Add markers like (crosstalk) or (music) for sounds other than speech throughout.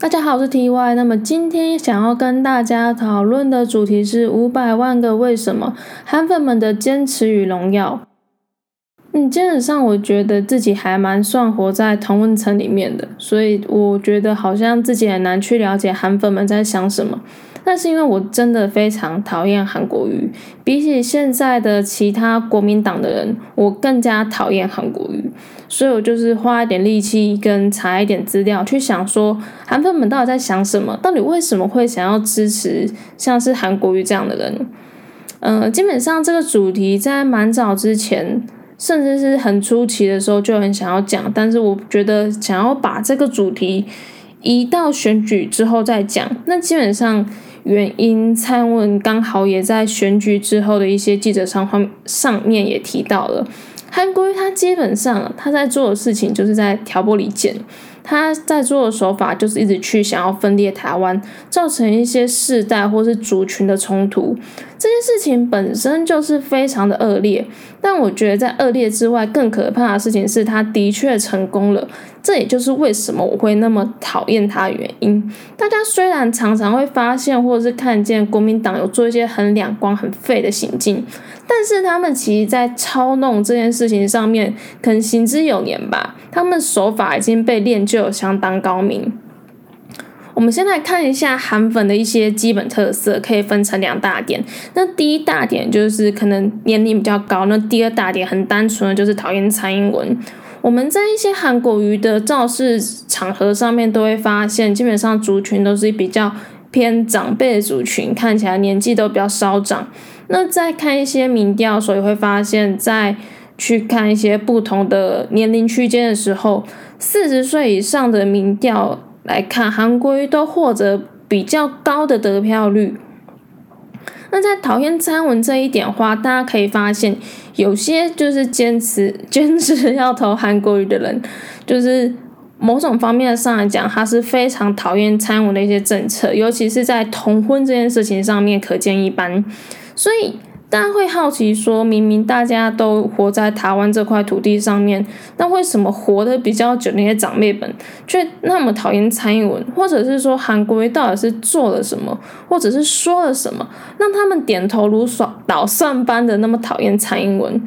大家好，我是 T Y。那么今天想要跟大家讨论的主题是五百万个为什么，韩粉们的坚持与荣耀。嗯，基本上我觉得自己还蛮算活在同温层里面的，所以我觉得好像自己很难去了解韩粉们在想什么。但是因为我真的非常讨厌韩国瑜，比起现在的其他国民党的人，我更加讨厌韩国瑜。所以我就是花一点力气跟查一点资料，去想说韩粉们到底在想什么，到底为什么会想要支持像是韩国瑜这样的人？嗯，基本上这个主题在蛮早之前，甚至是很初期的时候就很想要讲，但是我觉得想要把这个主题移到选举之后再讲。那基本上原因，蔡文刚好也在选举之后的一些记者上方上面也提到了。韩国瑜他基本上他在做的事情就是在挑拨离间，他在做的手法就是一直去想要分裂台湾，造成一些世代或是族群的冲突。这件事情本身就是非常的恶劣，但我觉得在恶劣之外，更可怕的事情是他的确成功了。这也就是为什么我会那么讨厌他的原因。大家虽然常常会发现或者是看见国民党有做一些很两光、很废的行径，但是他们其实，在操弄这件事情上面，可能行之有年吧。他们手法已经被练就有相当高明。我们先来看一下韩粉的一些基本特色，可以分成两大点。那第一大点就是可能年龄比较高，那第二大点很单纯的就是讨厌蔡英文。我们在一些韩国瑜的造势场合上面都会发现，基本上族群都是比较偏长辈的族群，看起来年纪都比较稍长。那再看一些民调，所以会发现，在去看一些不同的年龄区间的时候，四十岁以上的民调来看，韩国瑜都获得比较高的得票率。那在讨厌蔡文这一点话，大家可以发现，有些就是坚持 (laughs) 坚持要投韩国瑜的人，就是某种方面上来讲，他是非常讨厌蔡文的一些政策，尤其是在同婚这件事情上面，可见一斑。所以。大家会好奇说，明明大家都活在台湾这块土地上面，那为什么活得比较久那些长辈们却那么讨厌蔡英文？或者是说韩国瑜到底是做了什么，或者是说了什么，让他们点头如捣捣蒜般的那么讨厌蔡英文？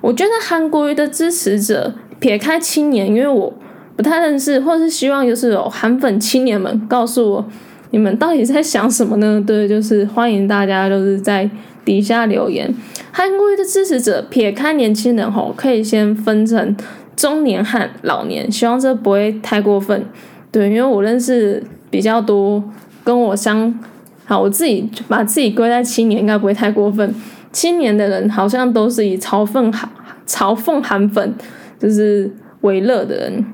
我觉得韩国瑜的支持者撇开青年，因为我不太认识，或者是希望就是有韩粉青年们告诉我，你们到底在想什么呢？对，就是欢迎大家就是在。底下留言，韩国的支持者撇开年轻人吼，可以先分成中年和老年，希望这不会太过分。对，因为我认识比较多跟我相好，我自己把自己归在青年，应该不会太过分。青年的人好像都是以嘲讽韩嘲讽韩粉就是为乐的人。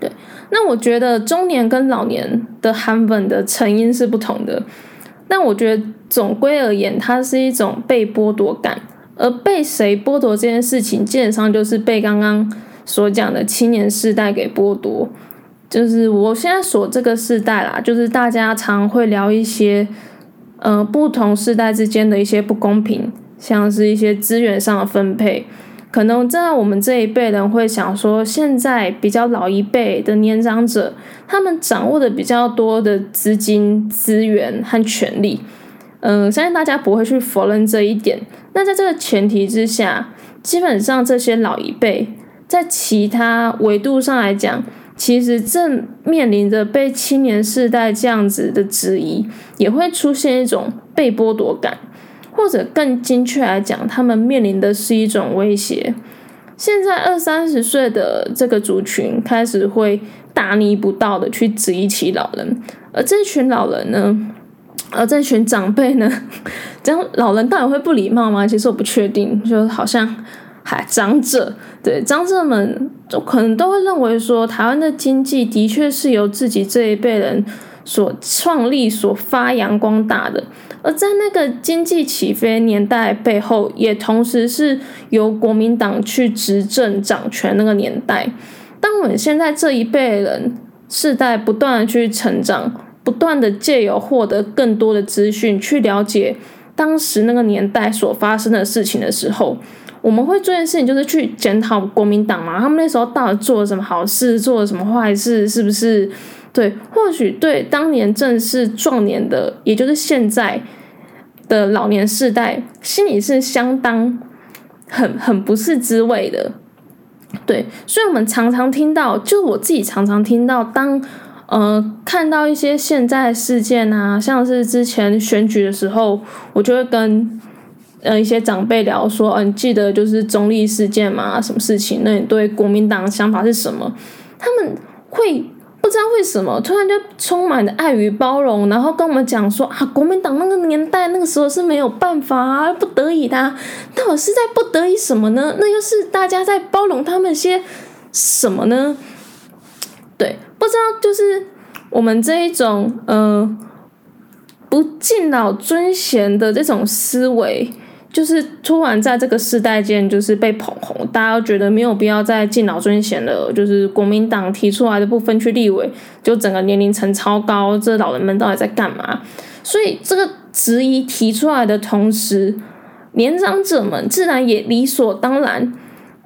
对，那我觉得中年跟老年的韩粉的成因是不同的。但我觉得总归而言，它是一种被剥夺感，而被谁剥夺这件事情，基本上就是被刚刚所讲的青年世代给剥夺。就是我现在所这个世代啦，就是大家常会聊一些，呃，不同世代之间的一些不公平，像是一些资源上的分配。可能在我们这一辈人会想说，现在比较老一辈的年长者，他们掌握的比较多的资金、资源和权利。嗯，相信大家不会去否认这一点。那在这个前提之下，基本上这些老一辈在其他维度上来讲，其实正面临着被青年世代这样子的质疑，也会出现一种被剥夺感。或者更精确来讲，他们面临的是一种威胁。现在二三十岁的这个族群开始会大逆不道的去质疑起老人，而这群老人呢，而这群长辈呢，这样老人到底会不礼貌吗？其实我不确定，就好像还长者，对长者们就可能都会认为说，台湾的经济的确是由自己这一辈人。所创立、所发扬光大的，而在那个经济起飞年代背后，也同时是由国民党去执政掌权那个年代。当我们现在这一辈人世代不断的去成长，不断的借由获得更多的资讯，去了解当时那个年代所发生的事情的时候，我们会做件事情，就是去检讨国民党嘛，他们那时候到底做了什么好事，做了什么坏事，是不是？对，或许对当年正是壮年的，也就是现在的老年世代，心里是相当很很不是滋味的。对，所以我们常常听到，就我自己常常听到，当呃看到一些现在事件啊，像是之前选举的时候，我就会跟呃一些长辈聊说，嗯，记得就是中立事件嘛，什么事情？那你对国民党想法是什么？他们会。不知道为什么，突然就充满了爱与包容，然后跟我们讲说啊，国民党那个年代那个时候是没有办法啊，不得已的。到底是在不得已什么呢？那又是大家在包容他们些什么呢？对，不知道就是我们这一种呃不敬老尊贤的这种思维。就是突然在这个世代间，就是被捧红，大家觉得没有必要再敬老尊贤了。就是国民党提出来的部分去立委，就整个年龄层超高，这老人们到底在干嘛？所以这个质疑提出来的同时，年长者们自然也理所当然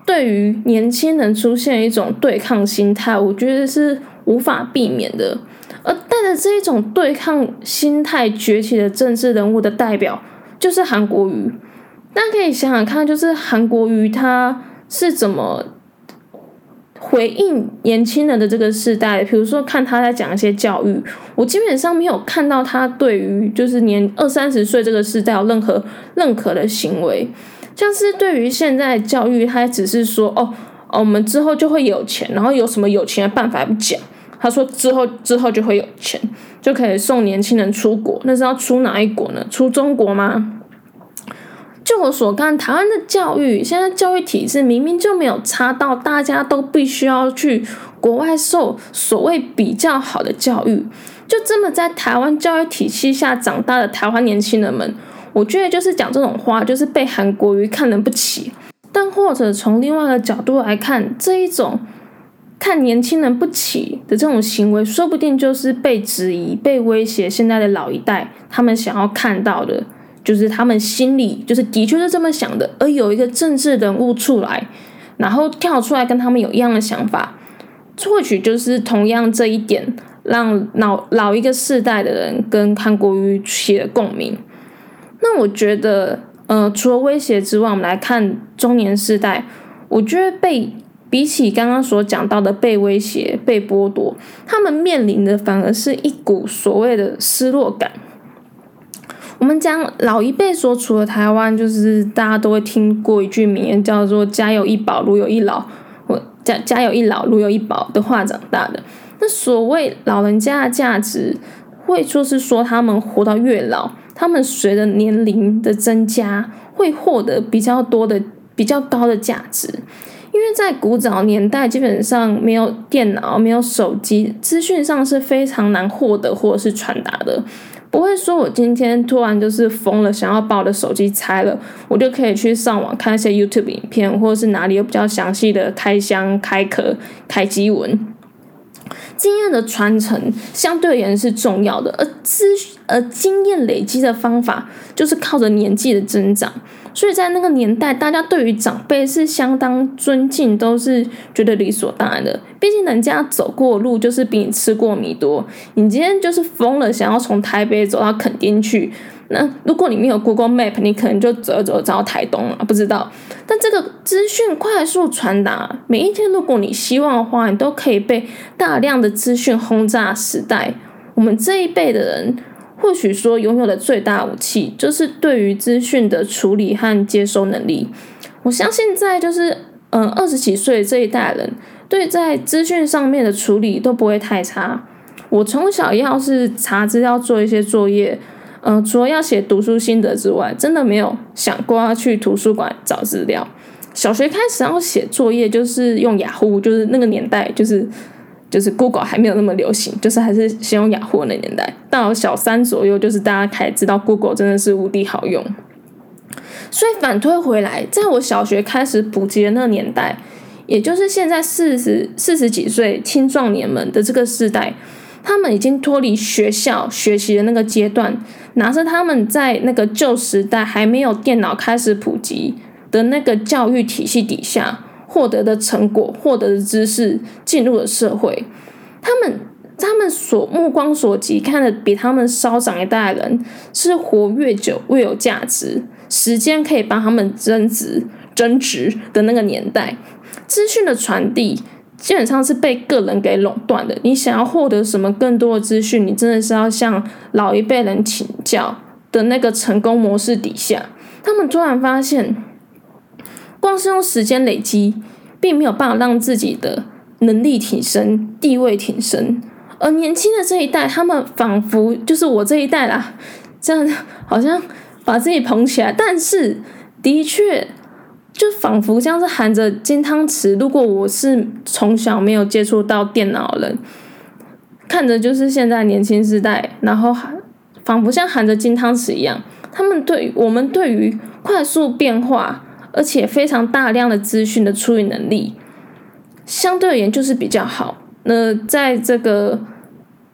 对于年轻人出现一种对抗心态，我觉得是无法避免的。而带着这一种对抗心态崛起的政治人物的代表，就是韩国瑜。大家可以想想看，就是韩国瑜他是怎么回应年轻人的这个时代。比如说，看他在讲一些教育，我基本上没有看到他对于就是年二三十岁这个时代有任何认可的行为。像是对于现在教育，他只是说哦哦，我们之后就会有钱，然后有什么有钱的办法不讲。他说之后之后就会有钱，就可以送年轻人出国。那是要出哪一国呢？出中国吗？就我所看，台湾的教育现在教育体制明明就没有差到大家都必须要去国外受所谓比较好的教育，就这么在台湾教育体系下长大的台湾年轻人们，我觉得就是讲这种话，就是被韩国瑜看人不起。但或者从另外一个角度来看，这一种看年轻人不起的这种行为，说不定就是被质疑、被威胁。现在的老一代他们想要看到的。就是他们心里就是的确是这么想的，而有一个政治人物出来，然后跳出来跟他们有一样的想法，或许就是同样这一点，让老老一个世代的人跟韩国瑜起了共鸣。那我觉得，呃，除了威胁之外，我们来看中年世代，我觉得被比起刚刚所讲到的被威胁、被剥夺，他们面临的反而是一股所谓的失落感。我们讲老一辈所处的台湾，就是大家都会听过一句名言，叫做“家有一宝，如有一老”，或“家家有一老，如有一宝”的话长大的。那所谓老人家的价值，会说是说他们活到越老，他们随着年龄的增加，会获得比较多的、比较高的价值。因为在古早年代，基本上没有电脑、没有手机，资讯上是非常难获得或者是传达的。不会说，我今天突然就是疯了，想要把我的手机拆了，我就可以去上网看一些 YouTube 影片，或者是哪里有比较详细的开箱、开壳、开机文。经验的传承相对而言是重要的，而资而经验累积的方法就是靠着年纪的增长。所以在那个年代，大家对于长辈是相当尊敬，都是觉得理所当然的。毕竟人家走过路就是比你吃过米多。你今天就是疯了，想要从台北走到垦丁去，那如果你没有 Google Map，你可能就走走走到台东了，不知道。但这个资讯快速传达，每一天如果你希望的话，你都可以被大量的资讯轰炸时代。我们这一辈的人。或许说，拥有的最大武器就是对于资讯的处理和接收能力。我相信，在就是嗯二十几岁这一代人，对在资讯上面的处理都不会太差。我从小要是查资料做一些作业，嗯，除了要写读书心得之外，真的没有想过要去图书馆找资料。小学开始要写作业，就是用雅虎，就是那个年代，就是。就是 Google 还没有那么流行，就是还是先用雅虎那年代。到小三左右，就是大家开始知道 Google 真的是无敌好用。所以反推回来，在我小学开始普及的那个年代，也就是现在四十四十几岁青壮年们的这个时代，他们已经脱离学校学习的那个阶段，拿着他们在那个旧时代还没有电脑开始普及的那个教育体系底下。获得的成果、获得的知识进入了社会，他们他们所目光所及看的比他们稍长一代的人是活越久越有价值，时间可以帮他们增值增值的那个年代，资讯的传递基本上是被个人给垄断的。你想要获得什么更多的资讯，你真的是要向老一辈人请教的那个成功模式底下，他们突然发现，光是用时间累积，并没有办法让自己的能力提升、地位提升。而年轻的这一代，他们仿佛就是我这一代啦，这样好像把自己捧起来，但是的确就仿佛像是含着金汤匙。如果我是从小没有接触到电脑人，看着就是现在年轻时代，然后仿佛像含着金汤匙一样，他们对我们对于快速变化而且非常大量的资讯的处理能力，相对而言就是比较好。那在这个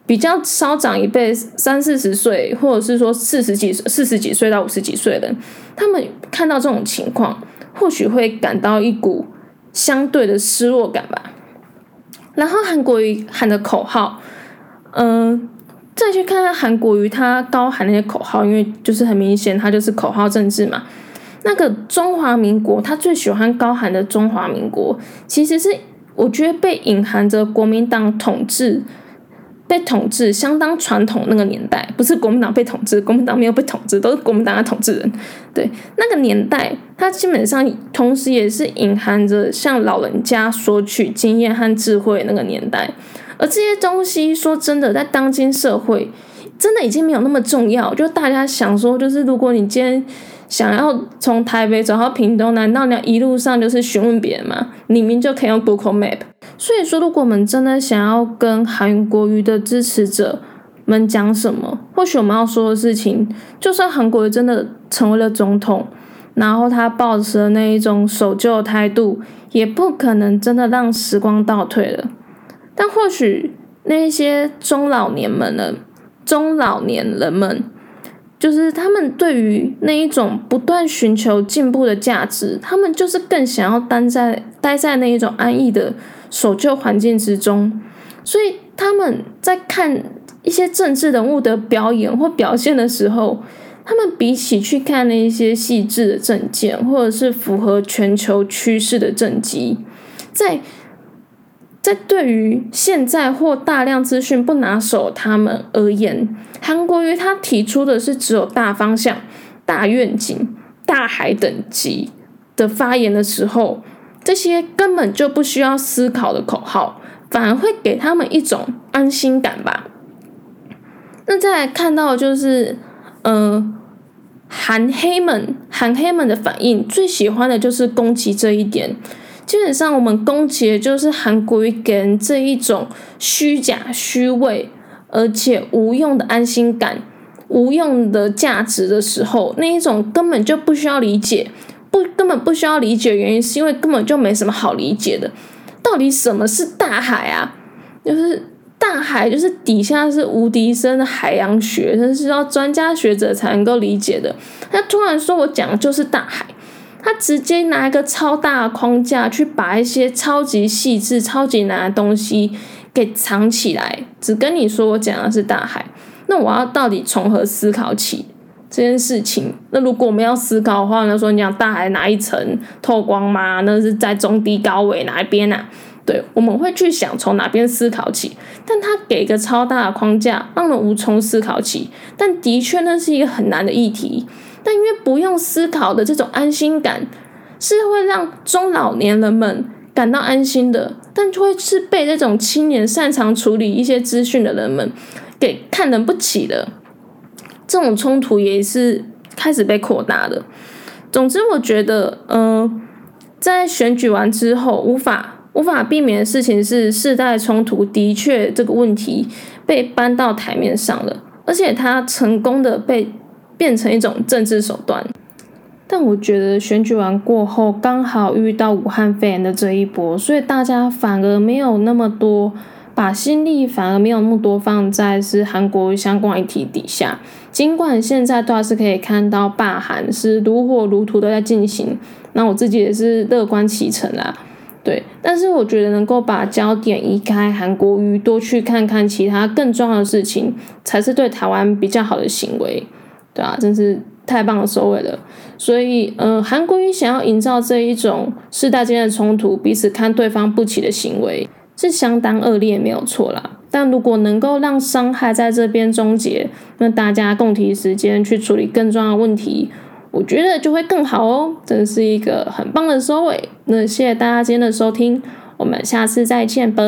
比较稍长一辈，三四十岁，或者是说四十几、四十几岁到五十几岁的人，他们看到这种情况，或许会感到一股相对的失落感吧。然后韩国瑜喊的口号，嗯，再去看看韩国瑜他高喊那些口号，因为就是很明显，他就是口号政治嘛。那个中华民国，他最喜欢高喊的中华民国，其实是。我觉得被隐含着国民党统治、被统治相当传统那个年代，不是国民党被统治，国民党没有被统治，都是国民党的统治人。对那个年代，它基本上同时也是隐含着向老人家索取经验和智慧那个年代。而这些东西，说真的，在当今社会，真的已经没有那么重要。就大家想说，就是如果你今天。想要从台北走到屏东，难道你要一路上就是询问别人吗？你明就可以用 Google Map。所以说，如果我们真的想要跟韩国瑜的支持者们讲什么，或许我们要说的事情，就算韩国瑜真的成为了总统，然后他抱持的那一种守旧的态度，也不可能真的让时光倒退了。但或许那些中老年们呢，中老年人们。就是他们对于那一种不断寻求进步的价值，他们就是更想要待在待在那一种安逸的守旧环境之中，所以他们在看一些政治人物的表演或表现的时候，他们比起去看那一些细致的政见，或者是符合全球趋势的政绩，在。在对于现在或大量资讯不拿手他们而言，韩国瑜他提出的是只有大方向、大愿景、大海等级的发言的时候，这些根本就不需要思考的口号，反而会给他们一种安心感吧。那再来看到就是，嗯，韩黑们，韩黑们的反应最喜欢的就是攻击这一点。基本上，我们攻击的就是韩国瑜给人这一种虚假、虚伪，而且无用的安心感、无用的价值的时候，那一种根本就不需要理解，不根本不需要理解原因，是因为根本就没什么好理解的。到底什么是大海啊？就是大海，就是底下是无敌深的海洋学，那是要专家学者才能够理解的。他突然说我讲的就是大海。他直接拿一个超大的框架去把一些超级细致、超级难的东西给藏起来，只跟你说我讲的是大海。那我要到底从何思考起这件事情？那如果我们要思考的话，那说你讲大海哪一层透光吗？那是在中低高纬哪一边啊？对，我们会去想从哪边思考起。但他给一个超大的框架，让人无从思考起。但的确，那是一个很难的议题。但因为不用思考的这种安心感，是会让中老年人们感到安心的，但就会是被这种青年擅长处理一些资讯的人们给看人不起的。这种冲突也是开始被扩大的。总之，我觉得，嗯，在选举完之后，无法无法避免的事情是世代冲突，的确这个问题被搬到台面上了，而且它成功的被。变成一种政治手段，但我觉得选举完过后，刚好遇到武汉肺炎的这一波，所以大家反而没有那么多把心力，反而没有那么多放在是韩国相关议题底下。尽管现在都还是可以看到罢韩是如火如荼的在进行，那我自己也是乐观其成啦。对，但是我觉得能够把焦点移开韩国瑜，多去看看其他更重要的事情，才是对台湾比较好的行为，对啊，真是太棒的收尾了。所以，呃，韩国瑜想要营造这一种世代间的冲突，彼此看对方不起的行为，是相当恶劣，没有错啦。但如果能够让伤害在这边终结，那大家共提时间去处理更重要的问题。我觉得就会更好哦，真是一个很棒的收尾。那谢谢大家今天的收听，我们下次再见吧。